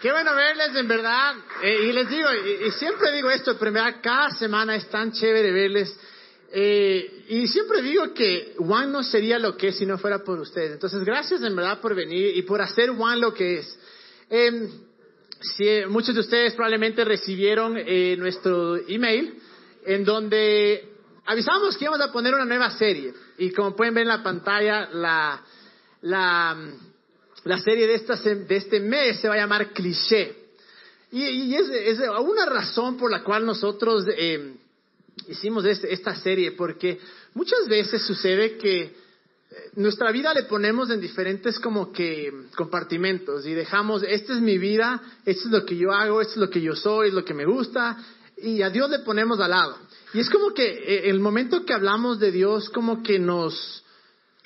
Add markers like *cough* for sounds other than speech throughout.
Qué bueno verles, en verdad. Eh, y les digo, y, y siempre digo esto, en verdad cada semana es tan chévere verles. Eh, y siempre digo que One no sería lo que es si no fuera por ustedes. Entonces, gracias en verdad por venir y por hacer One lo que es. Eh, si, muchos de ustedes probablemente recibieron eh, nuestro email en donde avisamos que íbamos a poner una nueva serie. Y como pueden ver en la pantalla, la, la, la serie de, esta, de este mes se va a llamar Cliché. Y, y es, es una razón por la cual nosotros eh, hicimos este- esta serie, porque muchas veces sucede que eh, nuestra vida le ponemos en diferentes como que compartimentos y dejamos, esta es mi vida, esto es lo que yo hago, esto es lo que yo soy, es lo que me gusta, y a Dios le ponemos al lado. Y es como que eh, el momento que hablamos de Dios, como que nos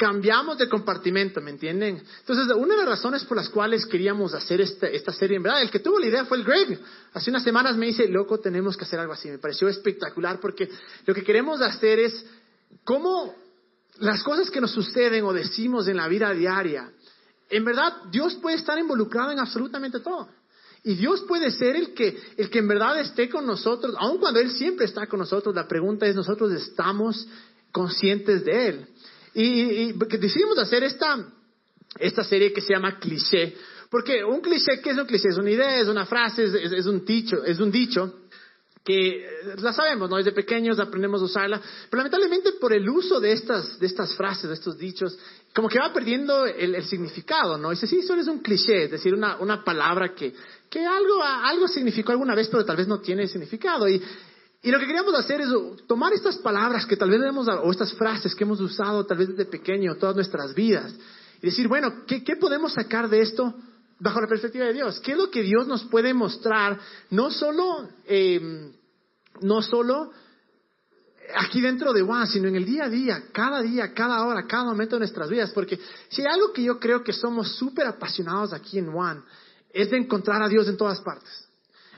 cambiamos de compartimento, ¿me entienden? Entonces, una de las razones por las cuales queríamos hacer esta, esta serie, en verdad, el que tuvo la idea fue el Greg. Hace unas semanas me dice, loco, tenemos que hacer algo así. Me pareció espectacular porque lo que queremos hacer es cómo las cosas que nos suceden o decimos en la vida diaria, en verdad, Dios puede estar involucrado en absolutamente todo. Y Dios puede ser el que, el que en verdad esté con nosotros, aun cuando Él siempre está con nosotros. La pregunta es, ¿nosotros estamos conscientes de Él? Y, decidimos hacer esta, esta serie que se llama cliché. Porque un cliché, ¿qué es un cliché? Es una idea, es una frase, es, es- un dicho, es un dicho que eh, la sabemos, ¿no? Desde pequeños aprendemos a usarla, pero lamentablemente por el uso de estas, de estas frases, de estos dichos, como que va perdiendo el, significado, ¿no? Dice, sí, eso es un cliché, es decir, una, una palabra que, que algo, algo significó alguna vez, pero tal vez no tiene significado. Y, y lo que queríamos hacer es tomar estas palabras que tal vez hemos, o estas frases que hemos usado tal vez desde pequeño, todas nuestras vidas, y decir, bueno, ¿qué, podemos sacar de esto bajo la perspectiva de Dios? ¿Qué es lo que Dios nos puede mostrar? No solo, eh, no solo aquí dentro de One, sino en el día a día, cada día, cada hora, cada momento de nuestras vidas. Porque si hay algo que yo creo que somos súper apasionados aquí en One, es de encontrar a Dios en todas partes.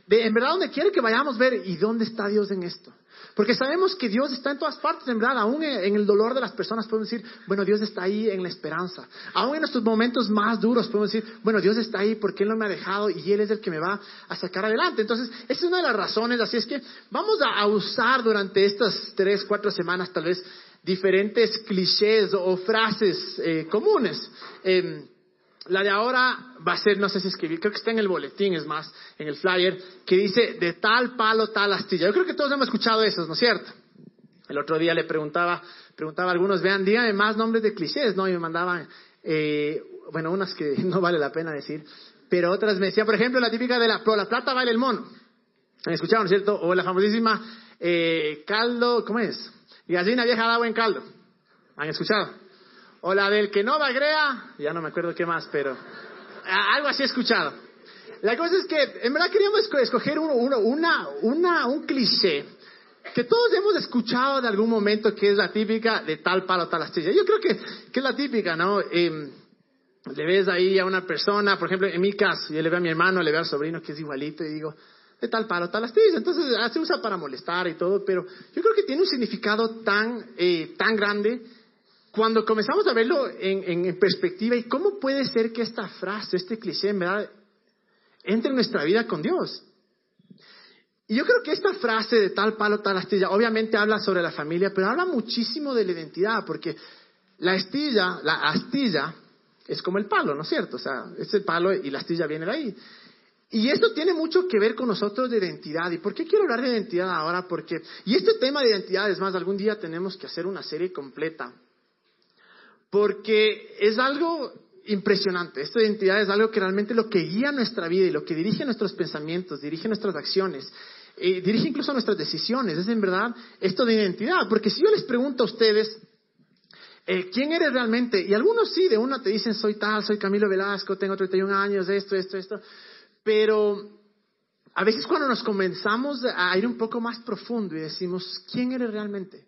En verdad, donde quiere que vayamos ver, ¿y dónde está Dios en esto? Porque sabemos que Dios está en todas partes, en verdad, aún en el dolor de las personas podemos decir, bueno, Dios está ahí en la esperanza. Aún en nuestros momentos más duros podemos decir, bueno, Dios está ahí porque Él no me ha dejado y Él es el que me va a sacar adelante. Entonces, esa es una de las razones, así es que vamos a, usar durante estas tres, cuatro semanas tal vez diferentes clichés o frases eh, comunes. Em, la de ahora va a ser, no sé si escribí, creo que está en el boletín, es más, en el flyer, que dice de tal palo, tal astilla. Yo creo que todos hemos escuchado esos, ¿no es cierto? El otro día le preguntaba, preguntaba a algunos, vean, díganme más nombres de clichés, ¿no? Y me mandaban, eh, bueno, unas que *laughs* no vale la pena decir, pero otras me decían, por ejemplo, la típica de la, la plata vale el mono. ¿Han escuchado, no es cierto? O la famosísima eh, caldo, ¿cómo es? Gallina vieja da buen caldo. ¿Han escuchado? O la del que no bagrea, ya no me acuerdo qué más, pero algo así he escuchado. La cosa es que, en verdad queríamos esco- escoger uno- uno- una, una, un cliché que todos hemos escuchado en algún momento, que es la típica de tal palo, tal astilla. Yo creo que, que es la típica, ¿no? Em, le ves ahí a una persona, por ejemplo, en mi caso, yo le veo a mi hermano, le veo al sobrino que es igualito y digo, de tal palo, tal astilla. Entonces ah, se usa para molestar y todo, pero yo creo que tiene un significado tan, eh, tan grande cuando comenzamos a verlo en, en- perspectiva y cómo puede ser que esta frase, este cliché, en verdad, entre en nuestra vida con Dios. Y yo creo que esta frase de tal palo, tal astilla, obviamente habla sobre la familia, pero habla muchísimo de la identidad, porque la astilla, la astilla es como el palo, ¿no es cierto? O sea, es el palo y la astilla viene de ahí. Y esto tiene mucho que ver con nosotros de identidad. ¿Y por qué quiero hablar de identidad ahora? Porque, y este tema de identidad, es más, algún día tenemos que hacer una serie completa. Porque es algo impresionante. Esta identidad es algo que realmente lo que guía nuestra vida y lo que dirige nuestros pensamientos, dirige nuestras acciones, dirige incluso nuestras decisiones. Es en verdad esto de identidad. Porque si yo les pregunto a ustedes, eh, ¿quién eres realmente? Y algunos sí, de una te dicen, soy tal, soy Camilo Velasco, tengo 31 años, esto, esto, esto. Pero a veces cuando nos comenzamos a ir un poco más profundo y decimos, ¿quién eres realmente?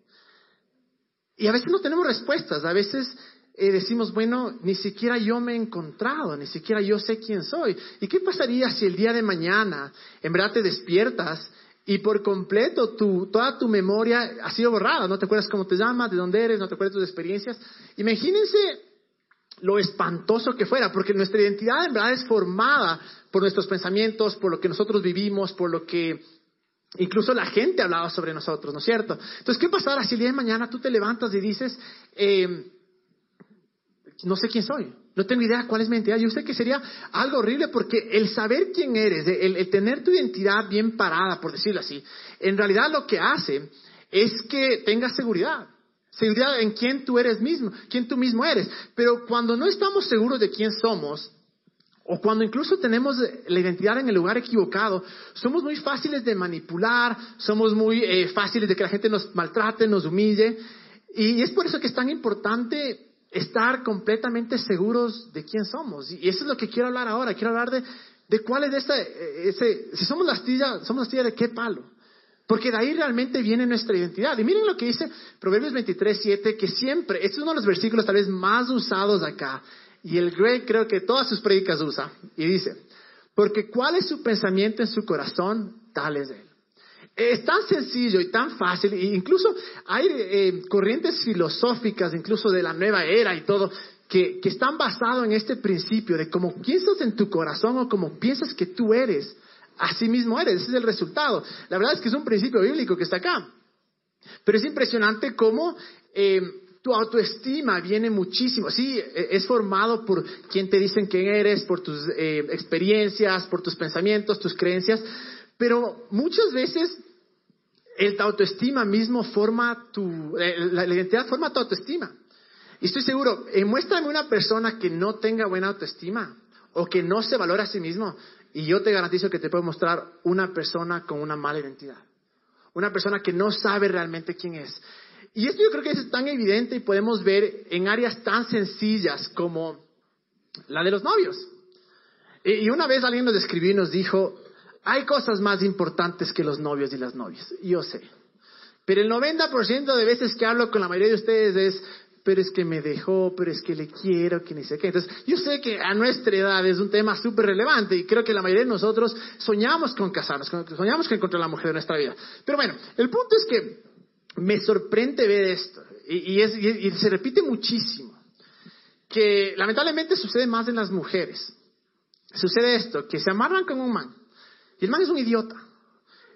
Y a veces no tenemos respuestas, a veces decimos, bueno, ni siquiera yo me he encontrado, ni siquiera yo sé quién soy. ¿Y qué pasaría si el día de mañana en verdad te despiertas y por completo tu, toda tu memoria ha sido borrada? No te acuerdas cómo te llamas, de dónde eres, no te acuerdas de tus experiencias. Imagínense lo espantoso que fuera, porque nuestra identidad en verdad es formada por nuestros pensamientos, por lo que nosotros vivimos, por lo que incluso la gente hablaba sobre nosotros, ¿no es cierto? Entonces, ¿qué pasará si el día de mañana tú te levantas y dices, eh, no sé quién soy, no tengo idea cuál es mi identidad? Yo sé que sería algo horrible porque el saber quién eres, el, tener tu identidad bien parada, por decirlo así, en realidad lo que hace es que tengas seguridad seguridad en quién tú eres mismo, quién tú mismo eres. Pero cuando no estamos seguros de quién somos, o cuando incluso tenemos la identidad en el lugar equivocado, somos muy fáciles de manipular, somos muy eh, fáciles de que la gente nos maltrate, nos humille. Y es por eso que es tan importante estar completamente seguros de quién somos. Y eso es lo que quiero hablar ahora. Quiero hablar de, de cuál es esa, ese, si somos la astilla, somos la astilla de qué palo. Porque de ahí realmente viene nuestra identidad. Y miren lo que dice Proverbios 23, 7, que siempre, este es uno de los versículos tal vez más usados acá. Y el Greg creo que todas sus predicas usa. Y dice, porque cuál es su pensamiento en su corazón, tal es él. Es tan sencillo y tan fácil, e incluso hay eh, corrientes filosóficas, incluso de la nueva era y todo, que, están basados en este principio de cómo piensas en tu corazón o cómo piensas que tú eres, Así mismo eres, ese es el resultado. La verdad es que es un principio bíblico que está acá. Pero es impresionante cómo eh, tu autoestima viene muchísimo. Sí, e, es formado por quien te dicen quién eres, por tus eh, experiencias, por tus pensamientos, tus creencias. Pero muchas veces el autoestima mismo forma tu, eh, la, identidad forma tu autoestima. Y estoy seguro, muéstrame una persona que no tenga buena autoestima o que no se valora a sí mismo. Y yo te garantizo que te puedo mostrar una persona con una mala identidad. Una persona que no sabe realmente quién es. Y esto yo creo que es tan evidente y podemos ver en áreas tan sencillas como la de los novios. Y una vez alguien nos escribió y nos dijo, hay cosas más importantes que los novios y las novias. Yo sé. Pero el 90% de veces que hablo con la mayoría de ustedes es, pero es que me dejó, pero es que le quiero, que ni sé qué. Entonces, yo sé que a nuestra edad es un tema súper relevante y creo que la mayoría de nosotros soñamos con casarnos, soñamos con encontrar la mujer de nuestra vida. Pero bueno, el punto es que me sorprende ver esto y, es, y se repite muchísimo, que lamentablemente sucede más en las mujeres. Sucede esto, que se amarran con un man y el man es un idiota.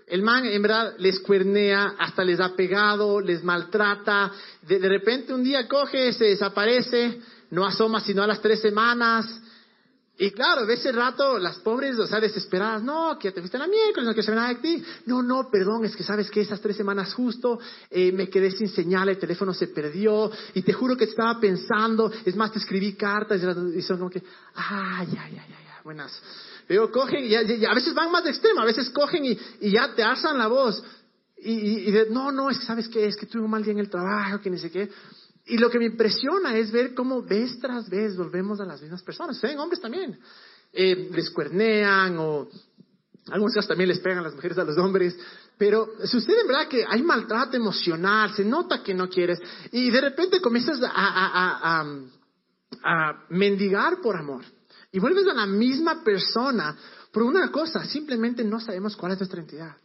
El man en verdad les cuernea, hasta les ha pegado, les maltrata. De, repente un día coge, se desaparece, no asoma sino a las tres semanas. Y claro, de ese rato las pobres, o sea, desesperadas, no, que te fuiste la miércoles, no quiero saber nada de ti. No, no, perdón, es que sabes que esas tres semanas justo eh, me quedé sin señal, el teléfono se perdió y te juro que estaba pensando, es más, te escribí cartas y, son como que, ay, ay, ay, ay, buenas. Pero cogen, y, a veces van más de extremo, a veces cogen y, ya te alzan la voz. Y, de, no, no, es que sabes qué, es que tuve un mal día en el trabajo, que ni sé qué. Y lo que me impresiona es ver cómo vez tras vez volvemos a las mismas personas. Se ven hombres también. Eh, les cuernean o algunos casos también les pegan las mujeres a los hombres. Pero sucede en verdad que hay maltrato emocional, se nota que no quieres. Y de repente comienzas a, a mendigar por amor. Y vuelves a la misma persona por una cosa, simplemente no sabemos cuál es nuestra identidad.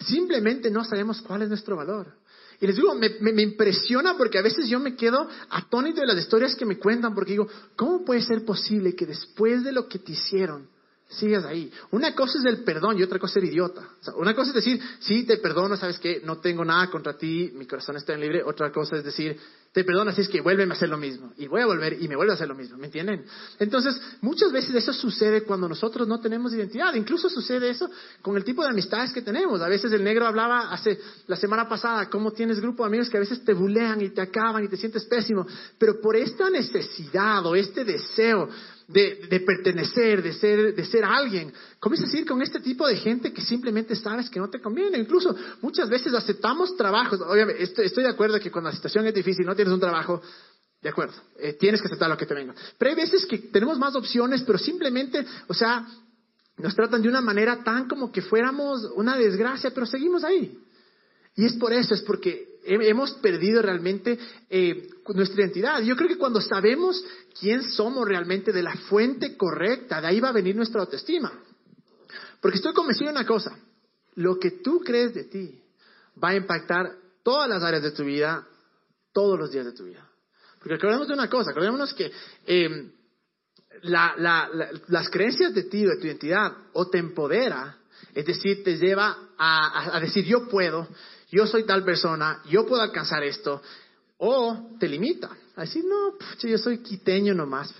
Simplemente no sabemos cuál es nuestro valor. Y les digo, me, impresiona porque a veces yo me quedo atónito de las historias que me cuentan porque digo, ¿cómo puede ser posible que después de lo que te hicieron, sigas ahí. Una cosa es el perdón y otra cosa es ser idiota. una cosa es decir, sí, te perdono, sabes que no tengo nada contra ti, mi corazón está en libre. Otra cosa es decir, te perdono, así es que vuélveme a hacer lo mismo. Y voy a volver y me vuelve a hacer lo mismo, ¿me entienden? Entonces, muchas veces eso sucede cuando nosotros no tenemos identidad. Incluso sucede eso con el tipo de amistades que tenemos. A veces el negro hablaba hace la semana pasada, cómo tienes grupo de amigos que a veces te bulean y te acaban y te sientes pésimo. Pero por esta necesidad o este deseo de, pertenecer, de ser, de ser alguien. Comienzas a ir con este tipo de gente que simplemente sabes que no te conviene. Incluso muchas veces aceptamos trabajos. Obviamente, estoy, de acuerdo que cuando la situación es difícil, no tienes un trabajo, de acuerdo, eh, tienes que aceptar lo que te venga. Pero hay veces que tenemos más opciones, pero simplemente, o sea, nos tratan de una manera tan como que fuéramos una desgracia, pero seguimos ahí. Y es por eso, es porque he- hemos perdido realmente eh, nuestra identidad. Yo creo que cuando sabemos quién somos realmente de la fuente correcta, de ahí va a venir nuestra autoestima. Porque estoy convencido de una cosa, lo que tú crees de ti va a impactar todas las áreas de tu vida, todos los días de tu vida. Porque acordémonos de una cosa, acordémonos que eh, la- la- la- las creencias de ti, de tu identidad, o te empodera, es decir, te lleva a, decir yo puedo, yo soy tal persona, yo puedo alcanzar esto, o te limita, a decir no, pucha, yo soy quiteño nomás,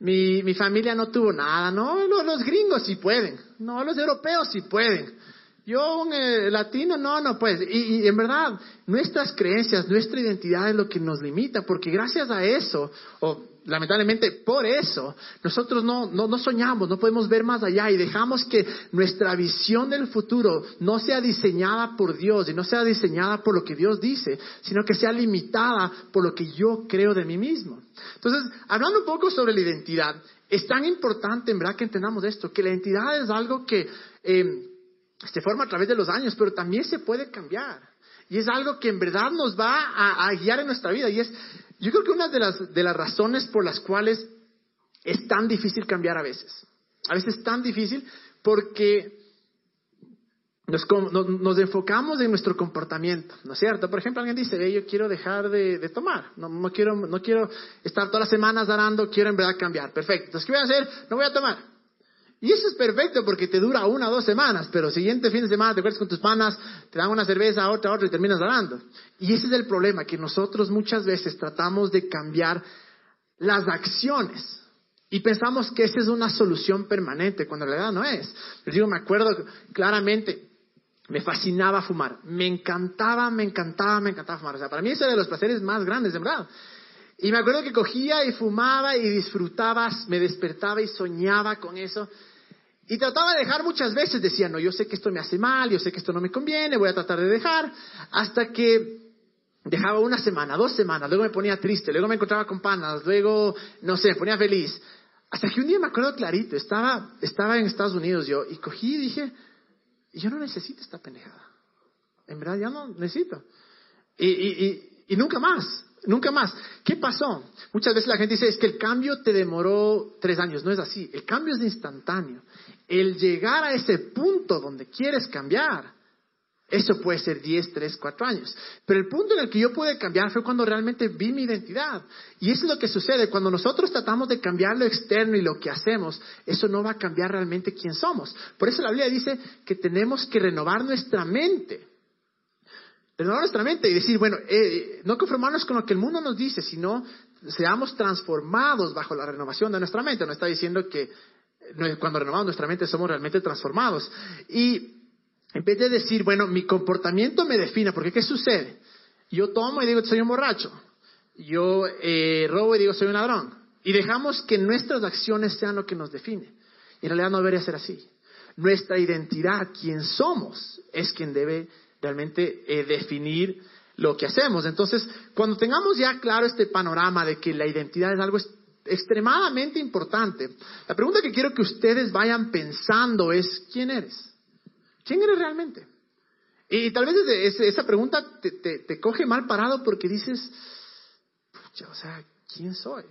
mi, mi familia no tuvo nada, no, los gringos sí pueden, no, los europeos sí pueden. Yo, un eh, latino, no, no, pues, y, en verdad, nuestras creencias, nuestra identidad es lo que nos limita, porque gracias a eso, o lamentablemente por eso, nosotros no, no, no soñamos, no podemos ver más allá y dejamos que nuestra visión del futuro no sea diseñada por Dios y no sea diseñada por lo que Dios dice, sino que sea limitada por lo que yo creo de mí mismo. Entonces, hablando un poco sobre la identidad, es tan importante en verdad que entendamos esto, que la identidad es algo que eh, se forma a través de los años, pero también se puede cambiar. Y es algo que en verdad nos va a, guiar en nuestra vida. Y es, yo creo que una de las, de las razones por las cuales es tan difícil cambiar a veces. A veces es tan difícil porque nos, nos, enfocamos en nuestro comportamiento, ¿no es cierto? Por ejemplo, alguien dice, "Ve, yo quiero dejar de, de tomar, no, no, quiero, no quiero estar todas las semanas darando, quiero en verdad cambiar. Perfecto, entonces, ¿qué voy a hacer? No voy a tomar. Y eso es perfecto porque te dura una o dos semanas, pero siguiente fin de semana te acuerdas con tus panas, te dan una cerveza, otra, otra y terminas dando. Y ese es el problema, que nosotros muchas veces tratamos de cambiar las acciones y pensamos que esa es una solución permanente, cuando en realidad no es. Les digo, me acuerdo claramente, me fascinaba fumar, me encantaba, me encantaba, me encantaba fumar. O sea, para mí ese era de los placeres más grandes, de verdad. Y me acuerdo que cogía y fumaba y disfrutaba, me despertaba y soñaba con eso. Y trataba de dejar muchas veces, decía, no, yo sé que esto me hace mal, yo sé que esto no me conviene, voy a tratar de dejar, hasta que dejaba una semana, dos semanas, luego me ponía triste, luego me encontraba con panas, luego, no sé, me ponía feliz. Hasta que un día me acuerdo clarito, estaba, estaba en Estados Unidos yo, y cogí y dije, yo no necesito esta pendejada. En verdad ya no necesito. Y, y, nunca más, nunca más. ¿Qué pasó? Muchas veces la gente dice, es que el cambio te demoró tres años. No es así. El cambio es instantáneo. El llegar a ese punto donde quieres cambiar, eso puede ser 10, 3, 4 años. Pero el punto en el que yo pude cambiar fue cuando realmente vi mi identidad. Y eso es lo que sucede. Cuando nosotros tratamos de cambiar lo externo y lo que hacemos, eso no va a cambiar realmente quién somos. Por eso la Biblia dice que tenemos que renovar nuestra mente. Renovar nuestra mente y decir, bueno, eh, no conformarnos con lo que el mundo nos dice, sino seamos transformados bajo la renovación de nuestra mente. No está diciendo que cuando renovamos nuestra mente somos realmente transformados. Y en vez de decir, bueno, mi comportamiento me define, porque ¿qué sucede? Yo tomo y digo, soy un borracho. Yo eh, robo y digo, soy un ladrón. Y dejamos que nuestras acciones sean lo que nos define. Y en realidad no debería ser así. Nuestra identidad, quien somos, es quien debe realmente eh, definir lo que hacemos. Entonces, cuando tengamos ya claro este panorama de que la identidad es algo extremadamente importante, la pregunta que quiero que ustedes vayan pensando es, ¿quién eres? ¿Quién eres realmente? Y tal vez esa pregunta te coge mal parado porque dices, pucha, o sea, ¿quién soy?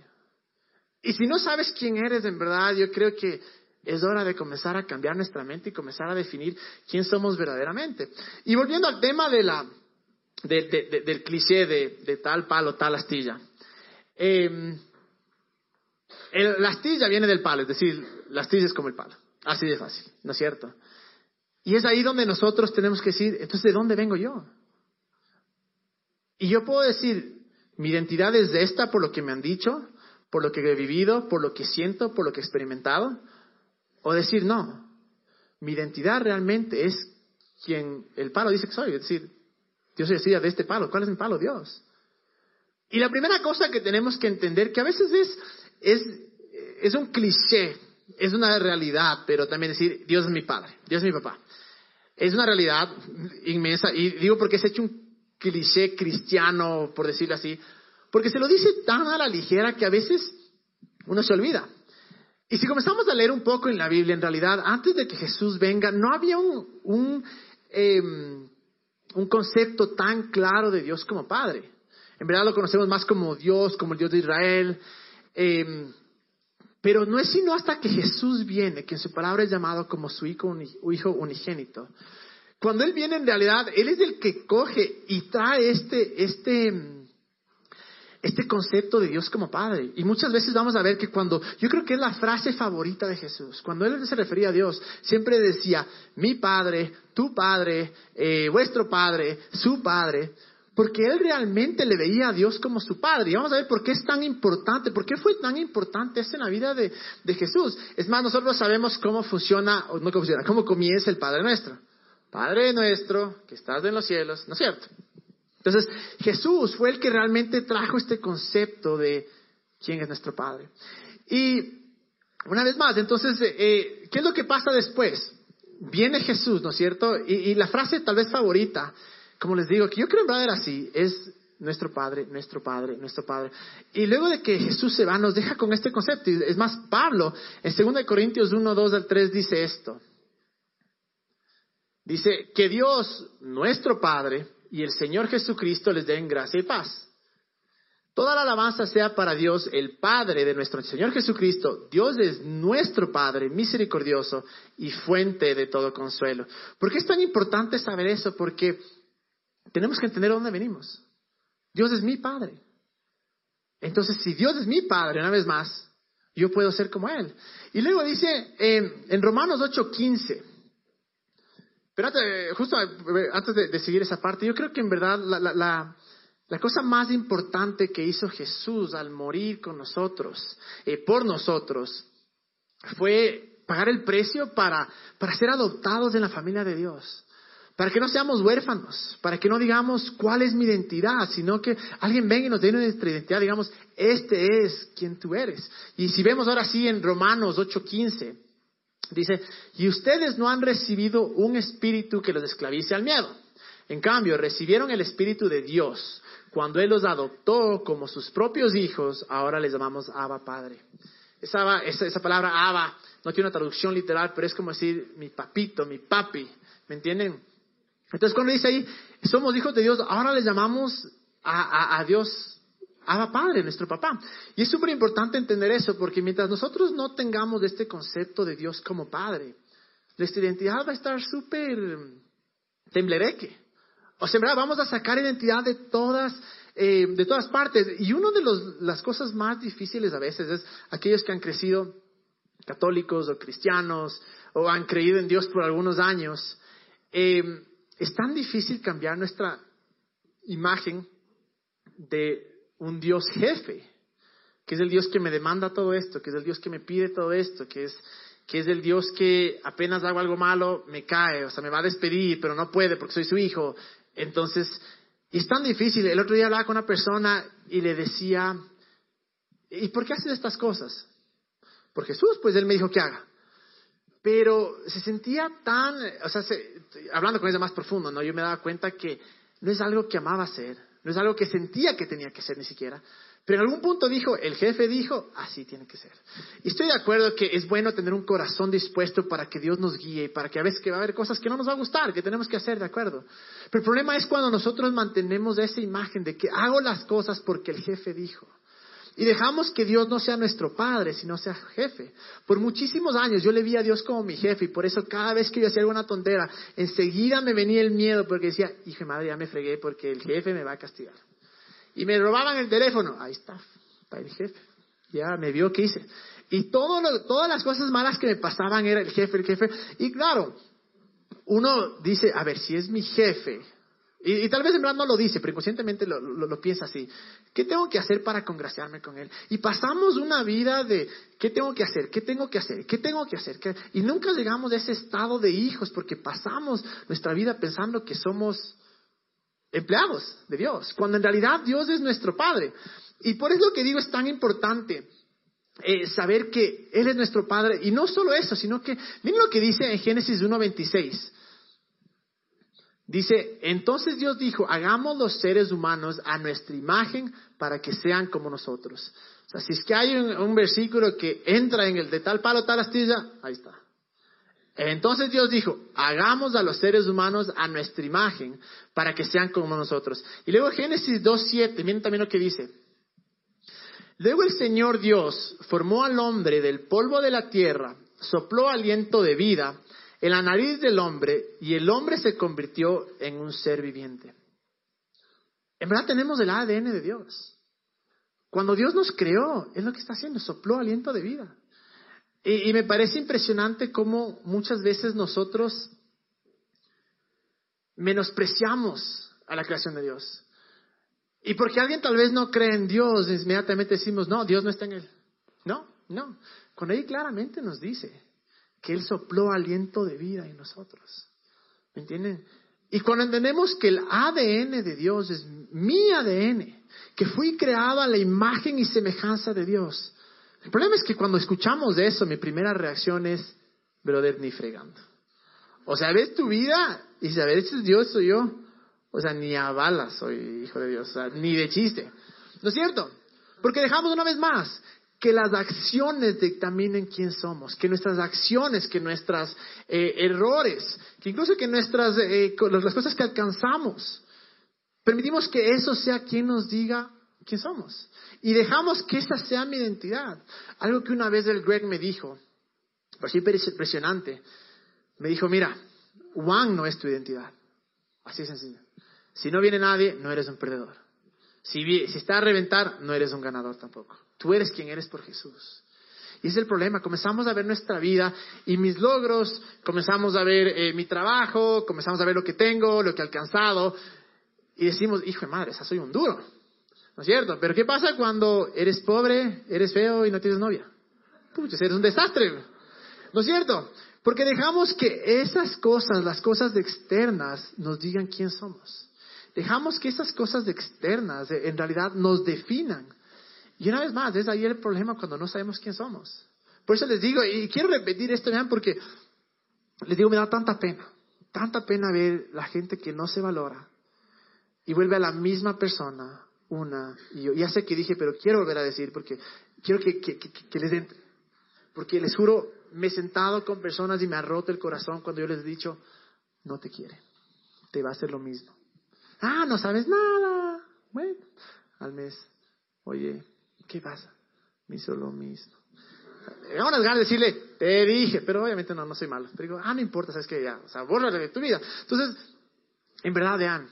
Y si no sabes quién eres en verdad, yo creo que es hora de comenzar a cambiar nuestra mente y comenzar a definir quién somos verdaderamente. Y volviendo al tema de la, de- de- de- del cliché de, de tal palo, tal astilla. Eh, el- la astilla viene del palo, es decir, la astilla es como el palo. Así de fácil, ¿no es cierto? Y es ahí donde nosotros tenemos que decir, entonces, ¿de dónde vengo yo? Y yo puedo decir, mi identidad es de esta por lo que me han dicho, por lo que he vivido, por lo que siento, por lo que he experimentado. O decir, no, mi identidad realmente es quien el palo dice que soy. Es decir, Dios decía de este palo. ¿Cuál es mi palo? Dios. Y la primera cosa que tenemos que entender, que a veces es, es, es un cliché, es una realidad, pero también decir, Dios es mi padre, Dios es mi papá. Es una realidad inmensa, y digo porque es hecho un cliché cristiano, por decirlo así, porque se lo dice tan a la ligera que a veces uno se olvida. Y si comenzamos a leer un poco en la Biblia, en realidad, antes de que Jesús venga, no había un, un, em, un concepto tan claro de Dios como Padre. En verdad lo conocemos más como Dios, como el Dios de Israel. em, pero no es sino hasta que Jesús viene, que en su palabra es llamado como su hijo, hijo unigénito. Cuando Él viene, en realidad, Él es el que coge y trae este, este, este concepto de Dios como Padre. Y muchas veces vamos a ver que cuando, yo creo que es la frase favorita de Jesús, cuando Él se refería a Dios, siempre decía, mi Padre, tu Padre, eh, vuestro Padre, su Padre, porque Él realmente le veía a Dios como su Padre. Y vamos a ver por qué es tan importante, por qué fue tan importante eso en la vida de, de Jesús. Es más, nosotros sabemos cómo funciona, o no cómo funciona, cómo comienza el Padre nuestro. Padre nuestro, que estás en los cielos, ¿no es cierto? Entonces, Jesús fue el que realmente trajo este concepto de quién es nuestro Padre. Y una vez más, entonces, eh, ¿qué es lo que pasa después? Viene Jesús, ¿no es cierto? Y, y la frase tal vez favorita, como les digo, que yo creo en verdad era así, es nuestro Padre, nuestro Padre, nuestro Padre. Y luego de que Jesús se va, nos deja con este concepto. Y Es más, Pablo, en 2 Corintios 1, 2 al 3, dice esto. Dice, que Dios, nuestro Padre, y el Señor Jesucristo les den gracia y paz. Toda la alabanza sea para Dios, el Padre de nuestro Señor Jesucristo. Dios es nuestro Padre, misericordioso y fuente de todo consuelo. ¿Por qué es tan importante saber eso? Porque tenemos que entender dónde venimos. Dios es mi Padre. Entonces, si Dios es mi Padre, una vez más, yo puedo ser como Él. Y luego dice eh, en Romanos 8:15, Espérate, justo eh, antes de, de seguir esa parte, yo creo que en verdad la, la, la, la cosa más importante que hizo Jesús al morir con nosotros, eh, por nosotros, fue pagar el precio para, para ser adoptados en la familia de Dios. Para que no seamos huérfanos, para que no digamos cuál es mi identidad, sino que alguien venga y nos dé nuestra identidad, digamos, este es quien tú eres. Y si vemos ahora sí en Romanos 8:15, Dice, y ustedes no han recibido un espíritu que los esclavice al miedo. En cambio, recibieron el espíritu de Dios. Cuando Él los adoptó como sus propios hijos, ahora les llamamos Abba Padre. Esa, esa, esa palabra Abba no tiene una traducción literal, pero es como decir mi papito, mi papi. ¿Me entienden? Entonces cuando dice ahí, somos hijos de Dios, ahora les llamamos a, a, a Dios Abba Padre, nuestro papá. Y es súper importante entender eso, porque mientras nosotros no tengamos este concepto de Dios como Padre, nuestra identidad va a estar súper temblereque. O sea, verdad, vamos a sacar identidad de todas, eh, de todas partes. Y una de los, las cosas más difíciles a veces es aquellos que han crecido católicos o cristianos o han creído en Dios por algunos años. Eh, es tan difícil cambiar nuestra imagen de un Dios jefe, que es el Dios que me demanda todo esto, que es el Dios que me pide todo esto, que es, que es el Dios que apenas hago algo malo, me cae, o sea, me va a despedir, pero no puede porque soy su hijo. Entonces, y es tan difícil. El otro día hablaba con una persona y le decía, ¿y por qué haces estas cosas? Por Jesús, pues él me dijo que haga. Pero se sentía tan, o sea, se, hablando con ella más profundo, ¿no? Yo me daba cuenta que no es algo que amaba hacer, no es algo que sentía que tenía que ser ni siquiera. Pero en algún punto dijo, el jefe dijo, así tiene que ser. Y estoy de acuerdo que es bueno tener un corazón dispuesto para que Dios nos guíe y para que a veces que va a haber cosas que no nos va a gustar, que tenemos que hacer, de acuerdo. Pero el problema es cuando nosotros mantenemos esa imagen de que hago las cosas porque el jefe dijo. Y dejamos que Dios no sea nuestro padre, sino sea jefe. Por muchísimos años yo le vi a Dios como mi jefe y por eso cada vez que yo hacía alguna tontera, enseguida me venía el miedo porque decía, hijo madre, ya me fregué porque el jefe me va a castigar. Y me robaban el teléfono, ahí está, está el jefe. Ya me vio qué hice. Y todo lo, todas las cosas malas que me pasaban era el jefe, el jefe. Y claro, uno dice, a ver, si es mi jefe, y, y, tal vez en verdad no lo dice, pero inconscientemente lo, lo, lo, piensa así. ¿Qué tengo que hacer para congraciarme con Él? Y pasamos una vida de ¿qué tengo que hacer? ¿Qué tengo que hacer? ¿Qué tengo que hacer? ¿Qué? Y nunca llegamos a ese estado de hijos porque pasamos nuestra vida pensando que somos empleados de Dios, cuando en realidad Dios es nuestro Padre. Y por eso lo que digo es tan importante. Eh, saber que Él es nuestro Padre. Y no solo eso, sino que, miren lo que dice en Génesis 1.26. Dice, entonces Dios dijo, hagamos los seres humanos a nuestra imagen para que sean como nosotros. O sea, si es que hay un, un versículo que entra en el de tal palo, tal astilla, ahí está. Entonces Dios dijo, hagamos a los seres humanos a nuestra imagen para que sean como nosotros. Y luego Génesis 2.7, miren también lo que dice. Luego el Señor Dios formó al hombre del polvo de la tierra, sopló aliento de vida en la nariz del hombre y el hombre se convirtió en un ser viviente. En verdad tenemos el ADN de Dios. Cuando Dios nos creó, es lo que está haciendo, sopló aliento de vida. Y, me parece impresionante cómo muchas veces nosotros menospreciamos a la creación de Dios. Y porque alguien tal vez no cree en Dios, inmediatamente decimos, no, Dios no está en él. No, no. Cuando ahí claramente nos dice que Él sopló aliento de vida en nosotros. ¿Me entienden? Y cuando entendemos que el ADN de Dios es mi ADN, que fui creado a la imagen y semejanza de Dios. El problema es que cuando escuchamos eso, mi primera reacción es, brother, ni fregando. O sea, ves tu vida y si a ver, este es Dios, soy yo. O sea, ni a balas soy hijo de Dios, o sea, ni de chiste. ¿No es cierto? Porque dejamos una vez más que las acciones dictaminen quién somos, que nuestras acciones, que nuestros eh, errores, que incluso que nuestras eh, las cosas que alcanzamos, permitimos que eso sea quien nos diga quién somos. Y dejamos que esa sea mi identidad. Algo que una vez el Greg me dijo, así impresionante, me dijo, mira, Juan no es tu identidad. Así de sencillo. Si no viene nadie, no eres un perdedor. Si, está a reventar, no eres un ganador tampoco. Tú eres quien eres por Jesús. Y es el problema. Comenzamos a ver nuestra vida y mis logros, comenzamos a ver eh, mi trabajo, comenzamos a ver lo que tengo, lo que he alcanzado. Y decimos, hijo de madre, esa soy un duro. ¿No es cierto? Pero ¿qué pasa cuando eres pobre, eres feo y no tienes novia? Pucha, eres un desastre. ¿No es cierto? Porque dejamos que esas cosas, las cosas externas, nos digan quién somos. Dejamos que esas cosas externas en realidad nos definan. Y una vez más, es ahí el problema cuando no sabemos quién somos. Por eso les digo, y quiero repetir esto, vean, porque les digo, me da tanta pena, tanta pena ver la gente que no se valora y vuelve a la misma persona una y yo. Ya sé que dije, pero quiero volver a decir, porque quiero que, que, que, que les entre. Porque les juro, me he sentado con personas y me ha roto el corazón cuando yo les he dicho, no te quiere, te va a hacer lo mismo. Ah, no sabes nada. Bueno, al mes, oye, ¿qué pasa? Me hizo lo mismo. Da unas ganas de decirle, te dije, pero obviamente no, no soy malo. Pero digo, ah, no importa, sabes que ya, o sea, bórrale de tu vida. Entonces, en verdad, vean,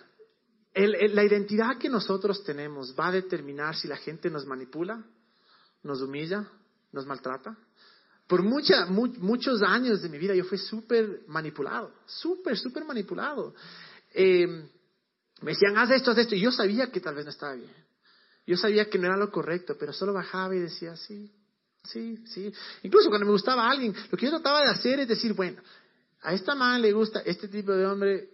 el, el, la identidad que nosotros tenemos va a determinar si la gente nos manipula, nos humilla, nos maltrata. Por mucha, mu muchos años de mi vida yo fui súper manipulado, súper, súper manipulado. Eh, me decían, haz esto, haz esto. Y yo sabía que tal vez no estaba bien. Yo sabía que no era lo correcto, pero solo bajaba y decía, sí, sí, sí. Incluso cuando me gustaba alguien, lo que yo trataba de hacer es decir, bueno, a esta man le gusta este tipo de hombre,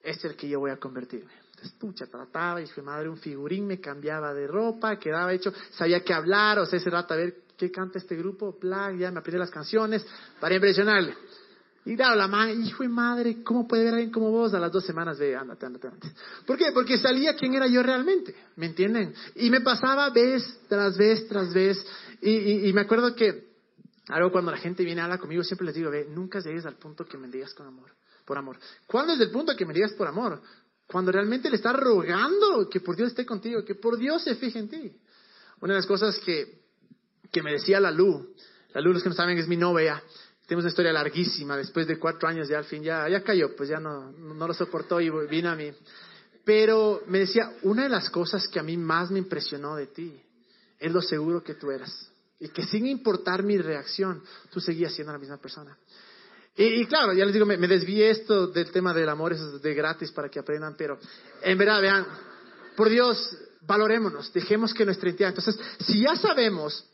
este es el que yo voy a convertirme. Entonces, pucha, trataba y fue madre, un figurín me cambiaba de ropa, quedaba hecho, sabía qué hablar, o sea, ese rato a ver qué canta este grupo, plan, ya me aprendí las canciones para impresionarle. Y claro, la man, hijo de madre, ¿cómo puede ver a alguien como vos? A las dos semanas, ve, ándate, ándate, ándate. ¿Por qué? Porque salía quién era yo realmente, ¿me entienden? Y me pasaba vez tras vez tras vez. Y, y, y me acuerdo que, algo cuando la gente viene a hablar conmigo, siempre les digo, ve, nunca llegues al punto que me digas con amor, por amor. ¿Cuándo es el punto que me digas por amor? Cuando realmente le estás rogando que por Dios esté contigo, que por Dios se fije en ti. Una de las cosas que, que me decía la Lu, la Lu, los que no saben, es mi novia, tenemos una historia larguísima, después de cuatro años ya al fin ya, ya cayó, pues ya no, no lo soportó y vino a mí. Pero me decía, una de las cosas que a mí más me impresionó de ti es lo seguro que tú eras. Y que sin importar mi reacción, tú seguías siendo la misma persona. Y, claro, ya les digo, me, me, desvié esto del tema del amor, eso es de gratis para que aprendan, pero en verdad, vean, por Dios, valorémonos, dejemos que nuestra identidad. Entonces, si ya sabemos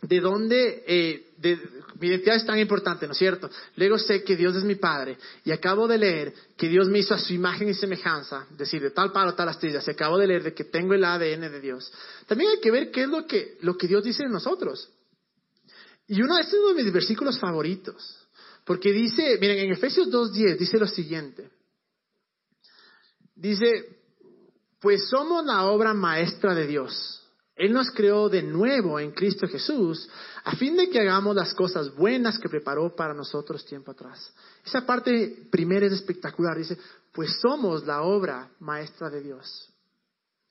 de dónde eh, de, mi identidad es tan importante, ¿no es cierto? Luego sé que Dios es mi Padre y acabo de leer que Dios me hizo a su imagen y semejanza, decir, de tal palo, tal astilla, se acabo de leer de que tengo el ADN de Dios. También hay que ver qué es lo que, lo que Dios dice de nosotros. Y uno, este es uno de mis versículos favoritos, porque dice, miren, en Efesios 2.10 dice lo siguiente, dice, pues somos la obra maestra de Dios. Él nos creó de nuevo en Cristo Jesús a fin de que hagamos las cosas buenas que preparó para nosotros tiempo atrás. Esa parte primera es espectacular. Dice, pues somos la obra maestra de Dios.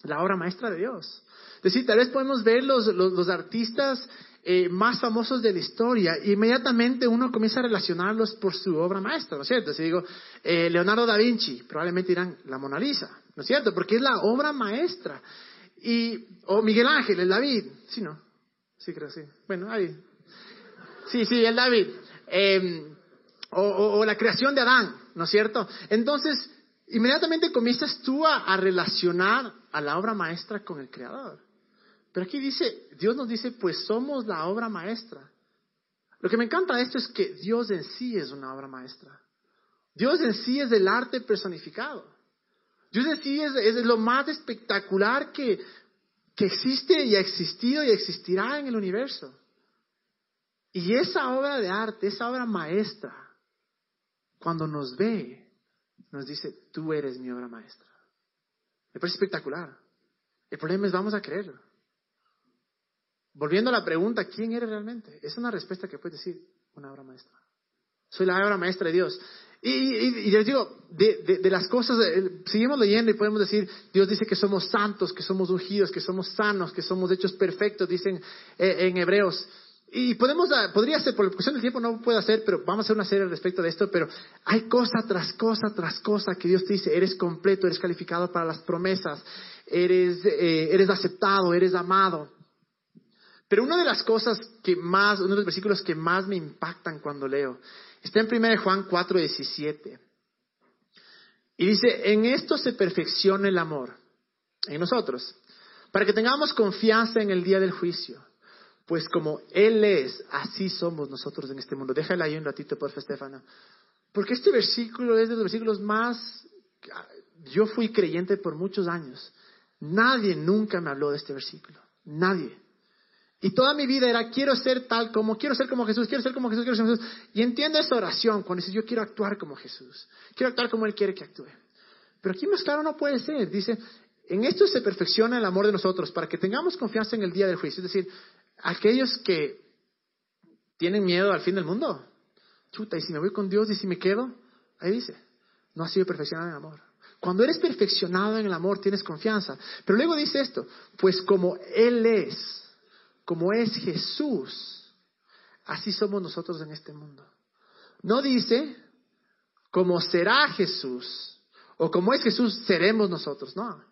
La obra maestra de Dios. Es decir, tal vez podemos ver los, los, artistas eh, más famosos de la historia, inmediatamente uno comienza a relacionarlos por su obra maestra, ¿no es cierto? Si digo eh, Leonardo da Vinci, probablemente dirán la Mona Lisa, ¿no es cierto? Porque es la obra maestra. Y, o Miguel Ángel, el David, sí, ¿no? Sí, creo, sí. Bueno, ahí. Sí, sí, el David. Eh, o, o, o, la creación de Adán, ¿no es cierto? Entonces, inmediatamente comienzas tú a, a relacionar a la obra maestra con el Creador. Pero aquí dice, Dios nos dice, pues somos la obra maestra. Lo que me encanta de esto es que Dios en sí es una obra maestra. Dios en sí es el arte personificado. Sí es, es lo más espectacular que, que existe y ha existido y existirá en el universo. Y esa obra de arte, esa obra maestra, cuando nos ve, nos dice, tú eres mi obra maestra. Me parece espectacular. El problema es, vamos a creerlo. Volviendo a la pregunta, ¿quién eres realmente? Es una respuesta que puedes decir, una obra maestra. Soy la obra maestra de Dios. Y, y, y les digo, de, de, de, las cosas, seguimos leyendo y podemos decir, Dios dice que somos santos, que somos ungidos, que somos sanos, que somos hechos perfectos, dicen eh, en Hebreos. Y podemos, podría ser, por la cuestión del tiempo no puedo hacer, pero vamos a hacer una serie respecto de esto, pero hay cosa tras cosa tras cosa que Dios te dice, eres completo, eres calificado para las promesas, eres, eh, eres aceptado, eres amado. Pero una de las cosas que más, uno de los versículos que más me impactan cuando leo, está en 1 Juan 4, 17. Y dice, en esto se perfecciona el amor, en nosotros, para que tengamos confianza en el día del juicio. Pues como Él es, así somos nosotros en este mundo. Déjala ahí un ratito, por favor, Estefano. Porque este versículo es de los versículos más... Yo fui creyente por muchos años. Nadie nunca me habló de este versículo. Nadie. Y toda mi vida era, quiero ser tal como, quiero ser como Jesús, quiero ser como Jesús, quiero ser como Jesús. Y entiendo esta oración cuando dices, yo quiero actuar como Jesús. Quiero actuar como Él quiere que actúe. Pero aquí más claro no puede ser. Dice, en esto se perfecciona el amor de nosotros para que tengamos confianza en el día del juicio. Es decir, aquellos que tienen miedo al fin del mundo. Chuta, y si me voy con Dios y si me quedo, ahí dice, no ha sido perfeccionado en el amor. Cuando eres perfeccionado en el amor, tienes confianza. Pero luego dice esto, pues como Él es, como es Jesús, así somos nosotros en este mundo. No dice como será Jesús o como es Jesús seremos nosotros, no.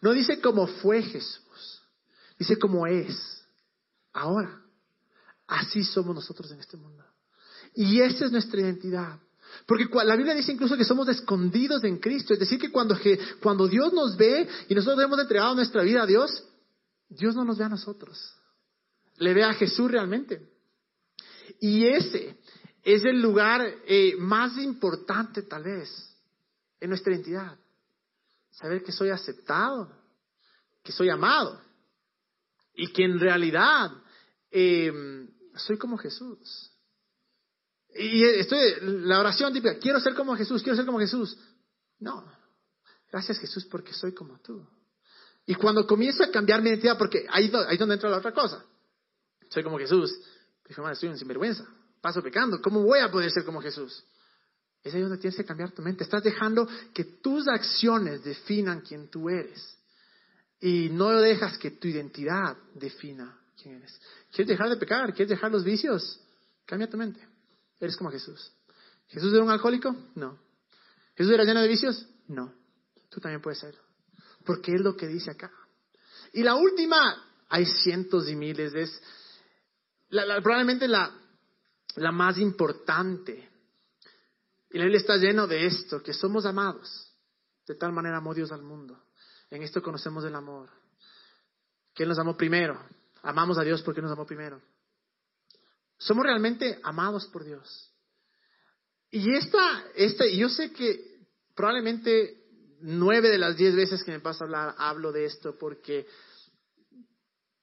No dice como fue Jesús, dice como es ahora. Así somos nosotros en este mundo. Y esa es nuestra identidad. Porque la Biblia dice incluso que somos escondidos en Cristo. Es decir, que cuando, cuando Dios nos ve y nosotros hemos entregado nuestra vida a Dios, Dios no nos ve a nosotros le ve a Jesús realmente. Y ese es el lugar eh, más importante tal vez en nuestra identidad. Saber que soy aceptado, que soy amado y que en realidad eh, soy como Jesús. Y estoy, la oración típica, quiero ser como Jesús, quiero ser como Jesús. No, gracias Jesús porque soy como tú. Y cuando comienzo a cambiar mi identidad, porque ahí es donde entra la otra cosa soy como Jesús. Dijo, madre, soy un sinvergüenza, paso pecando, ¿cómo voy a poder ser como Jesús? Es ahí donde tienes que cambiar tu mente. Estás dejando que tus acciones definan quién tú eres. Y no dejas que tu identidad defina quién eres. ¿Quieres dejar de pecar? ¿Quieres dejar los vicios? Cambia tu mente. Eres como Jesús. ¿Jesús era un alcohólico? No. ¿Jesús era lleno de vicios? No. Tú también puedes ser. Porque es lo que dice acá. Y la última, hay cientos y miles, es la, la, probablemente la, la más importante. Y la Biblia está lleno de esto, que somos amados. De tal manera amó Dios al mundo. En esto conocemos el amor. Que nos amó primero. Amamos a Dios porque nos amó primero. Somos realmente amados por Dios. Y esta, esta, yo sé que probablemente nueve de las diez veces que me paso a hablar hablo de esto porque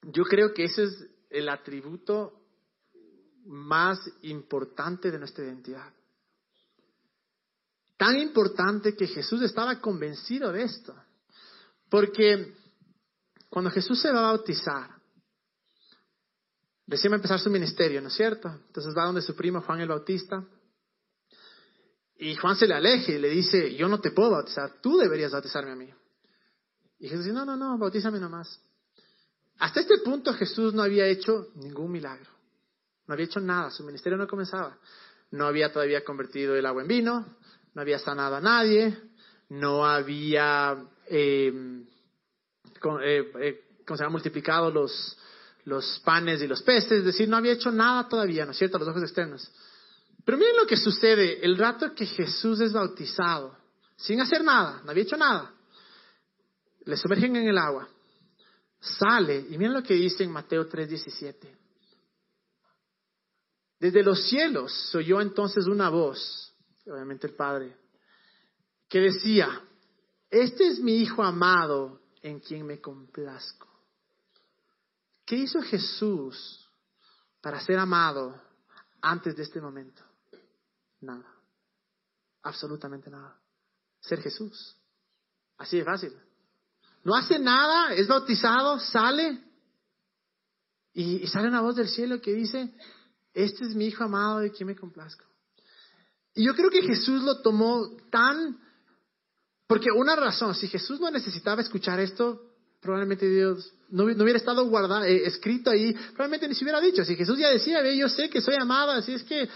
yo creo que ese es el atributo más importante de nuestra identidad. Tan importante que Jesús estaba convencido de esto. Porque cuando Jesús se va a bautizar, recién va a empezar su ministerio, ¿no es cierto? Entonces va donde su primo Juan el Bautista. Y Juan se le aleja y le dice, yo no te puedo bautizar, tú deberías bautizarme a mí. Y Jesús dice, no, no, no, bautízame nomás. Hasta este punto Jesús no había hecho ningún milagro. No había hecho nada, su ministerio no comenzaba. No había todavía convertido el agua en vino, no había sanado a nadie, no había, eh, eh, eh, ¿cómo se llama? multiplicado los, los panes y los peces, es decir, no había hecho nada todavía, ¿no es cierto?, a los ojos externos. Pero miren lo que sucede, el rato que Jesús es bautizado, sin hacer nada, no había hecho nada, le sumergen en el agua, sale, y miren lo que dice en Mateo 3:17. Desde los cielos se oyó entonces una voz, obviamente el Padre, que decía, este es mi Hijo amado en quien me complazco. ¿Qué hizo Jesús para ser amado antes de este momento? Nada. Absolutamente nada. Ser Jesús. Así de fácil. No hace nada, es bautizado, sale y, y sale una voz del cielo que dice, este es mi Hijo amado de quien me complazco. Y yo creo que Jesús lo tomó tan... Porque una razón, si Jesús no necesitaba escuchar esto, probablemente Dios no, no hubiera estado guardado, eh, escrito ahí, probablemente ni se hubiera dicho. Si Jesús ya decía, yo sé que soy amado, así es que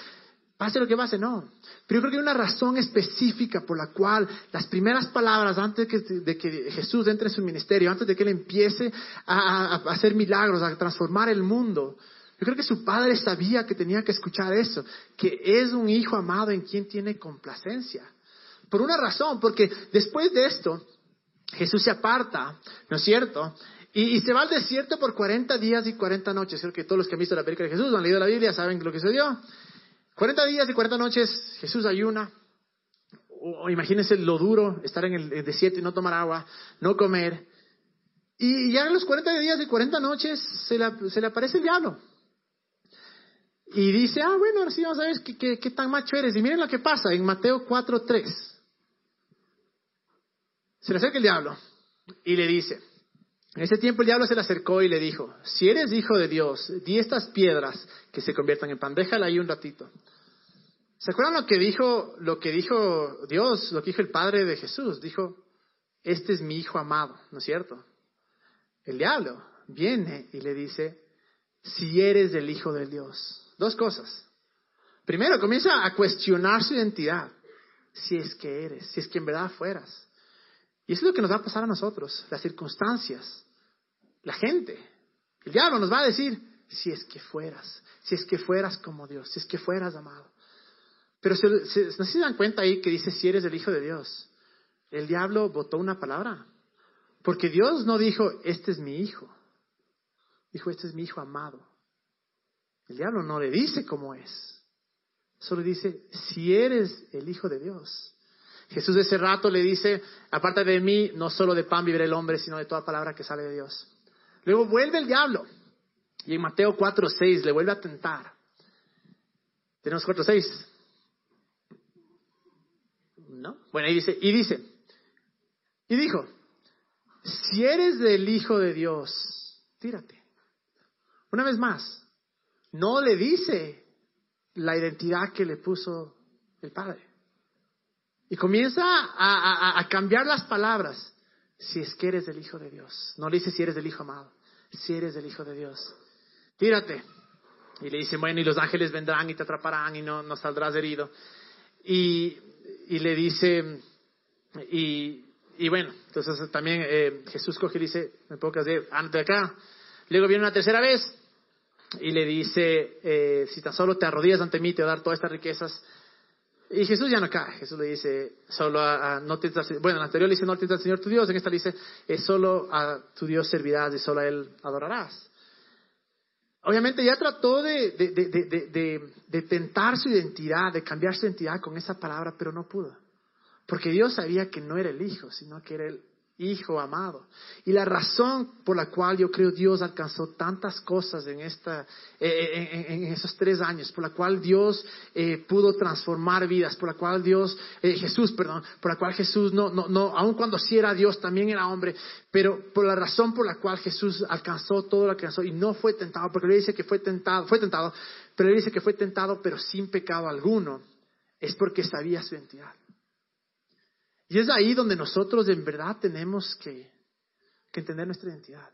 pase lo que pase, no. Pero yo creo que hay una razón específica por la cual las primeras palabras antes que- de que Jesús entre en su ministerio, antes de que él empiece a, a- a hacer milagros, a transformar el mundo, yo creo que su padre sabía que tenía que escuchar eso, que es un hijo amado en quien tiene complacencia. Por una razón, porque después de esto, Jesús se aparta, ¿no es cierto? Y, se va al desierto por 40 días y 40 noches. Creo que todos los que han visto la película de Jesús, han leído la Biblia, saben lo que sucedió. 40 días y 40 noches, Jesús ayuna. O, imagínense lo duro, estar en el, desierto y no tomar agua, no comer. Y ya en los 40 días y 40 noches se le, se le aparece el diablo. Y dice, ah, bueno, ahora sí vamos a ver qué, tan macho eres. Y miren lo que pasa en Mateo 4.3. Se le acerca el diablo y le dice, en ese tiempo el diablo se le acercó y le dijo, si eres hijo de Dios, di estas piedras que se conviertan en pan, déjala ahí un ratito. ¿Se acuerdan lo que dijo, lo que dijo Dios, lo que dijo el Padre de Jesús? Dijo, este es mi hijo amado, ¿no es cierto? El diablo viene y le dice, si eres el hijo de Dios. Dos cosas. Primero, comienza a cuestionar su identidad. Si es que eres, si es que en verdad fueras. Y eso es lo que nos va a pasar a nosotros, las circunstancias, la gente. El diablo nos va a decir, si es que fueras, si es que fueras como Dios, si es que fueras amado. Pero se, no se dan cuenta ahí que dice, si eres el Hijo de Dios. El diablo votó una palabra. Porque Dios no dijo, este es mi hijo. Dijo, este es mi hijo amado. El diablo no le dice cómo es. Solo dice, si eres el Hijo de Dios. Jesús de ese rato le dice, aparte de mí, no solo de pan vivirá el hombre, sino de toda palabra que sale de Dios. Luego vuelve el diablo. Y en Mateo 4, 6 le vuelve a tentar. Tenemos 4, 6. ¿No? Bueno, ahí dice, y dice, y dijo, si eres del Hijo de Dios, tírate. Una vez más, no le dice la identidad que le puso el Padre. Y comienza a, a- a cambiar las palabras. Si es que eres del Hijo de Dios. No le dice si eres del Hijo amado. Si eres del Hijo de Dios. Tírate. Y le dice, bueno, y los ángeles vendrán y te atraparán y no, no saldrás herido. Y, y le dice, y, y bueno, entonces también eh, Jesús coge y dice, me puedo quedar ante acá. Luego viene una tercera vez y le dice, eh, si tan solo te arrodillas ante mí, te voy a dar todas estas riquezas. Y Jesús ya no cae. Jesús le dice, solo a, no te bueno, en la anterior le dice, no te al Señor tu Dios. En esta le dice, es solo a tu Dios servirás y solo a Él adorarás. Obviamente ya trató de, de- de- de tentar su identidad, de cambiar su identidad con esa palabra, pero no pudo. Porque Dios sabía que no era el Hijo, sino que era el hijo amado. Y la razón por la cual yo creo Dios alcanzó tantas cosas en, esta, eh, en, en, esos tres años, por la cual Dios eh, pudo transformar vidas, por la cual Dios, eh, Jesús, perdón, por la cual Jesús no, no, no, aun cuando sí era Dios, también era hombre, pero por la razón por la cual Jesús alcanzó todo lo que alcanzó y no fue tentado, porque le dice que fue tentado, fue tentado, pero le dice que fue tentado pero sin pecado alguno, es porque sabía su identidad. Y es ahí donde nosotros en verdad tenemos que, entender nuestra identidad.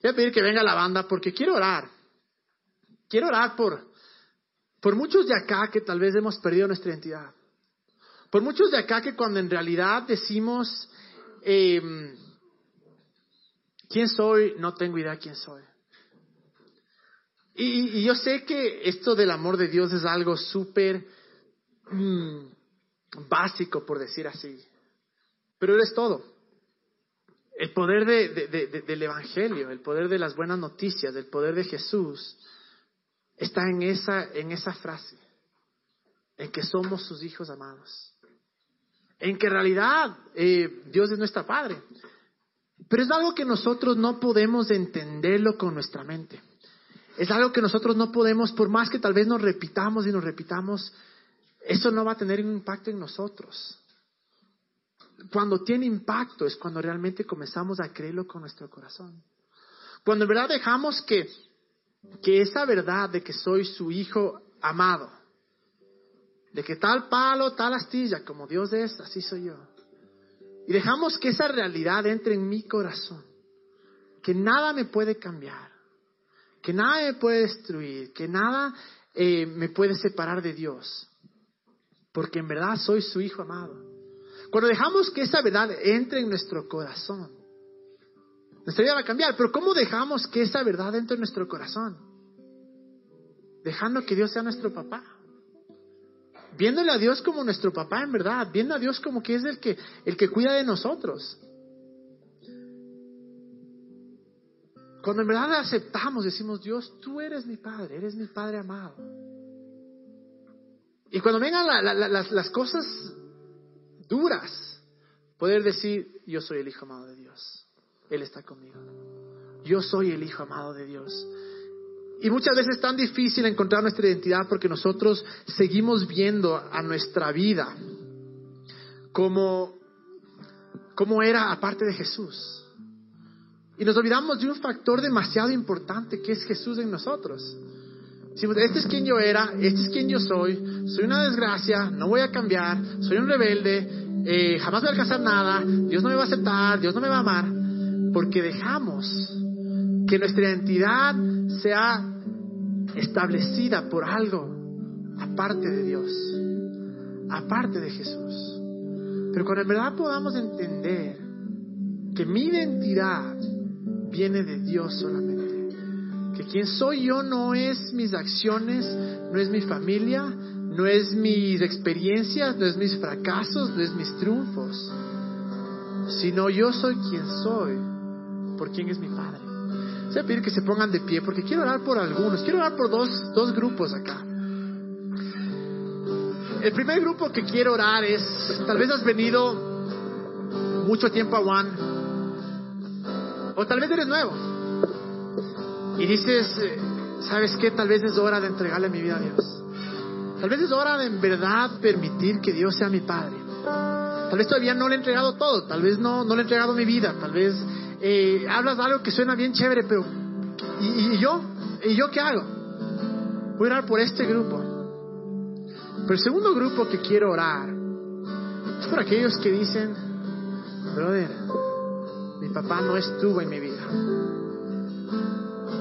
Voy a pedir que venga la banda porque quiero orar. Quiero orar por, por muchos de acá que tal vez hemos perdido nuestra identidad. Por muchos de acá que cuando en realidad decimos, eh, ¿quién soy? No tengo idea quién soy. Y, yo sé que esto del amor de Dios es algo súper mmm, básico, por decir así. Pero eres todo. El poder de, de, de, del Evangelio, el poder de las buenas noticias, el poder de Jesús, está en esa, en esa frase, en que somos sus hijos amados, en que en realidad eh, Dios es nuestro Padre. Pero es algo que nosotros no podemos entenderlo con nuestra mente. Es algo que nosotros no podemos, por más que tal vez nos repitamos y nos repitamos, eso no va a tener un impacto en nosotros. Cuando tiene impacto es cuando realmente comenzamos a creerlo con nuestro corazón. Cuando en verdad dejamos que, que esa verdad de que soy su hijo amado, de que tal palo, tal astilla, como Dios es, así soy yo. Y dejamos que esa realidad entre en mi corazón, que nada me puede cambiar, que nada me puede destruir, que nada eh, me puede separar de Dios porque en verdad soy su hijo amado. Cuando dejamos que esa verdad entre en nuestro corazón, nuestra vida va a cambiar, pero ¿cómo dejamos que esa verdad entre en nuestro corazón? Dejando que Dios sea nuestro papá. Viéndole a Dios como nuestro papá en verdad, viendo a Dios como que es el que, el que cuida de nosotros. Cuando en verdad aceptamos, decimos, Dios, tú eres mi Padre, eres mi Padre amado. Y cuando vengan la, la, la, las, las cosas duras, poder decir, yo soy el Hijo amado de Dios. Él está conmigo. Yo soy el Hijo amado de Dios. Y muchas veces es tan difícil encontrar nuestra identidad porque nosotros seguimos viendo a nuestra vida como, como era aparte de Jesús. Y nos olvidamos de un factor demasiado importante que es Jesús en nosotros. Decimos, este es quien yo era, este es quien yo soy, soy una desgracia, no voy a cambiar, soy un rebelde, eh, jamás voy a alcanzar nada, Dios no me va a aceptar, Dios no me va a amar, porque dejamos que nuestra identidad sea establecida por algo aparte de Dios, aparte de Jesús. Pero cuando en verdad podamos entender que mi identidad viene de Dios solamente que quien soy yo no es mis acciones, no es mi familia, no es mis experiencias, no es mis fracasos, no es mis triunfos, sino yo soy quien soy, por quien es mi Padre. A pedir que se pongan de pie porque quiero orar por algunos, quiero orar por dos, dos grupos acá. El primer grupo que quiero orar es, tal vez has venido mucho tiempo a One, o tal vez eres nuevo y dices, eh, ¿sabes qué? Tal vez es hora de entregarle mi vida a Dios. Tal vez es hora de en verdad permitir que Dios sea mi Padre. Tal vez todavía no le he entregado todo, tal vez no, no le he entregado mi vida, tal vez eh, hablas de algo que suena bien chévere, pero ¿y, y, yo? ¿Y yo qué hago? Voy a orar por este grupo. Pero el segundo grupo que quiero orar es por aquellos que dicen, brother, mi papá no estuvo en mi vida.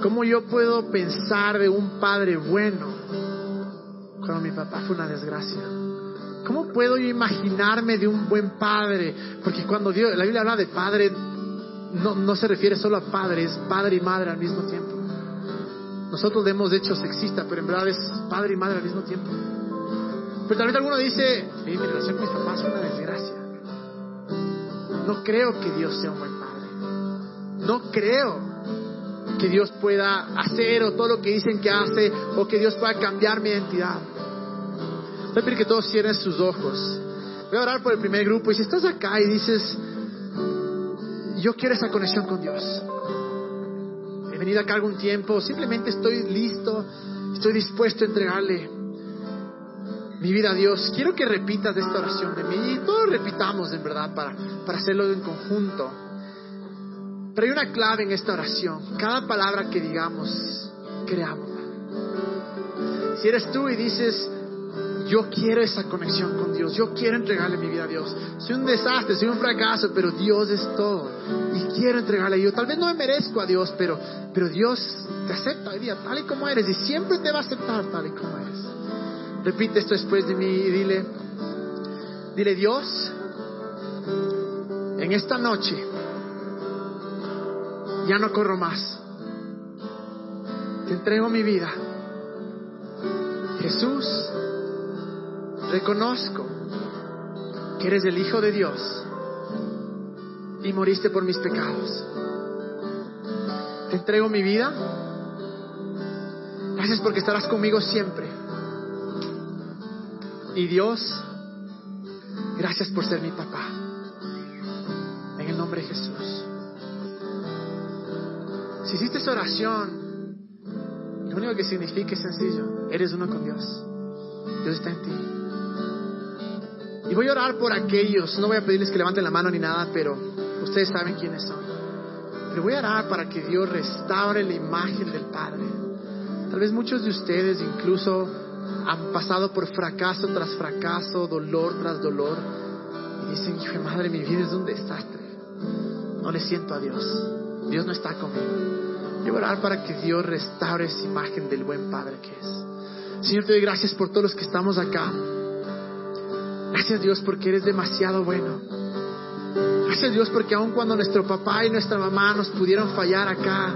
¿Cómo yo puedo pensar de un padre bueno cuando mi papá fue una desgracia? ¿Cómo puedo yo imaginarme de un buen padre? Porque cuando Dios, la Biblia habla de padre, no, no se refiere solo a padre, es padre y madre al mismo tiempo. Nosotros le hemos hecho sexista, pero en verdad es padre y madre al mismo tiempo. Pero tal vez alguno dice, mi relación con mis papás es una desgracia. No creo que Dios sea un buen padre. No creo que Dios pueda hacer o todo lo que dicen que hace o que Dios pueda cambiar mi identidad. Voy a pedir que todos cierren sus ojos. Voy a orar por el primer grupo y si estás acá y dices, yo quiero esa conexión con Dios. He venido acá algún tiempo, simplemente estoy listo, estoy dispuesto a entregarle mi vida a Dios. Quiero que repitas esta oración de mí y todos repitamos en verdad para, para hacerlo en conjunto. Pero hay una clave en esta oración. Cada palabra que digamos, creámosla. Si eres tú y dices, yo quiero esa conexión con Dios, yo quiero entregarle mi vida a Dios. Soy un desastre, soy un fracaso, pero Dios es todo. Y quiero entregarle a Dios. Tal vez no me merezco a Dios, pero, pero Dios te acepta hoy día tal y como eres y siempre te va a aceptar tal y como eres. Repite esto después de mí y dile, dile Dios, en esta noche ya no corro más. Te entrego mi vida. Jesús, reconozco que eres el Hijo de Dios y moriste por mis pecados. Te entrego mi vida. Gracias porque estarás conmigo siempre. Y Dios, gracias por ser mi papá. En el nombre de Jesús. Si hiciste esa oración, lo único que significa es sencillo. Eres uno con Dios. Dios está en ti. Y voy a orar por aquellos, no voy a pedirles que levanten la mano ni nada, pero ustedes saben quiénes son. Pero voy a orar para que Dios restaure la imagen del Padre. Tal vez muchos de ustedes incluso han pasado por fracaso tras fracaso, dolor tras dolor, y dicen, hijo madre, mi vida es un desastre. No le siento a Dios. Dios no está conmigo. Yo orar para que Dios restaure esa imagen del buen Padre que es. Señor, te doy gracias por todos los que estamos acá. Gracias Dios porque eres demasiado bueno. Gracias Dios porque aun cuando nuestro papá y nuestra mamá nos pudieron fallar acá,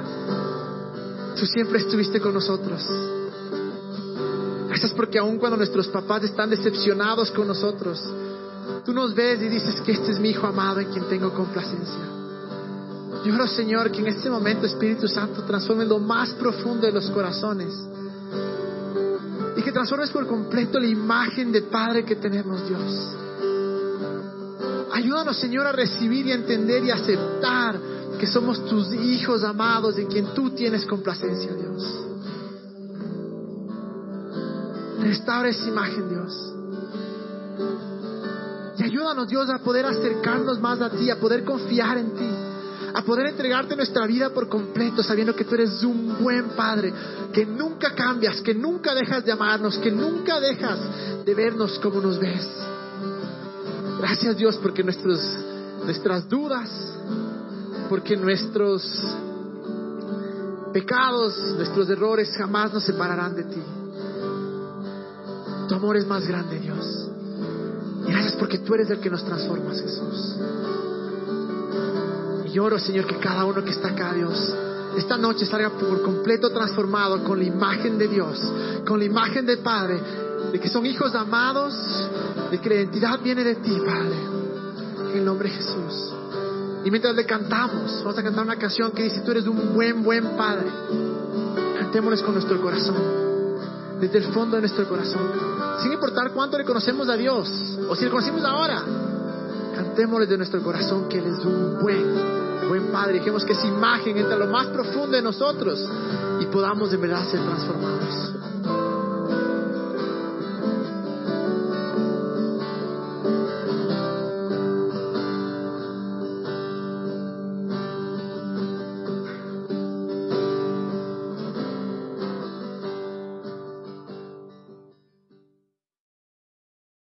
tú siempre estuviste con nosotros. Gracias porque aun cuando nuestros papás están decepcionados con nosotros, tú nos ves y dices que este es mi hijo amado en quien tengo complacencia. Yo oro, Señor, que en este momento Espíritu Santo transforme lo más profundo de los corazones y que transformes por completo la imagen de Padre que tenemos, Dios. Ayúdanos, Señor, a recibir y entender y aceptar que somos tus hijos amados en quien tú tienes complacencia, Dios. Restaura esa imagen, Dios. Y ayúdanos, Dios, a poder acercarnos más a ti, a poder confiar en ti, a poder entregarte nuestra vida por completo, sabiendo que tú eres un buen Padre, que nunca cambias, que nunca dejas de amarnos, que nunca dejas de vernos como nos ves. Gracias, Dios, porque nuestros, nuestras dudas, porque nuestros pecados, nuestros errores jamás nos separarán de ti. Tu amor es más grande, Dios. Gracias porque tú eres el que nos transformas, Jesús. Y oro, Señor, que cada uno que está acá, Dios, esta noche salga por completo transformado con la imagen de Dios, con la imagen del Padre, de que son hijos amados, de que la identidad viene de ti, Padre. En el nombre de Jesús. Y mientras le cantamos, vamos a cantar una canción que dice, tú eres un buen, buen Padre. Cantémosles con nuestro corazón, desde el fondo de nuestro corazón. Sin importar cuánto le conocemos a Dios, o si le conocimos ahora, cantémosles de nuestro corazón que Él es un buen, buen Padre. Dejemos que esa imagen entre lo más profundo de nosotros y podamos de verdad ser transformados.